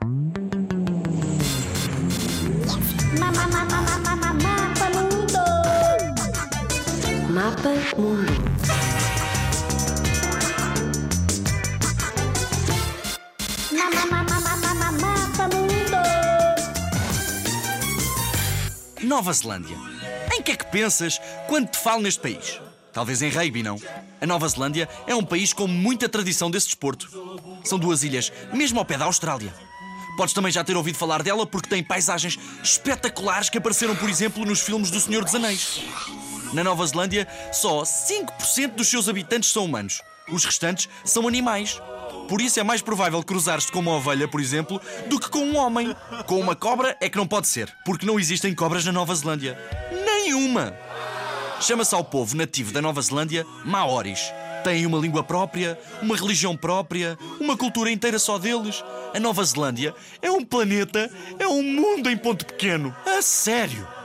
Mapa Mundo. Mapa Mundo. Mapa Mundo. Nova Zelândia. Em que é que pensas quando te falo neste país? Talvez em rugby, não? A Nova Zelândia é um país com muita tradição desse desporto. São duas ilhas, mesmo ao pé da Austrália. Podes também já ter ouvido falar dela porque tem paisagens espetaculares que apareceram, por exemplo, nos filmes do Senhor dos Anéis. Na Nova Zelândia, só 5% dos seus habitantes são humanos. Os restantes são animais. Por isso é mais provável cruzar-se com uma ovelha, por exemplo, do que com um homem. Com uma cobra é que não pode ser, porque não existem cobras na Nova Zelândia. Nenhuma! Chama-se ao povo nativo da Nova Zelândia Maoris. Têm uma língua própria, uma religião própria, uma cultura inteira só deles. A Nova Zelândia é um planeta, é um mundo em ponto pequeno. A sério!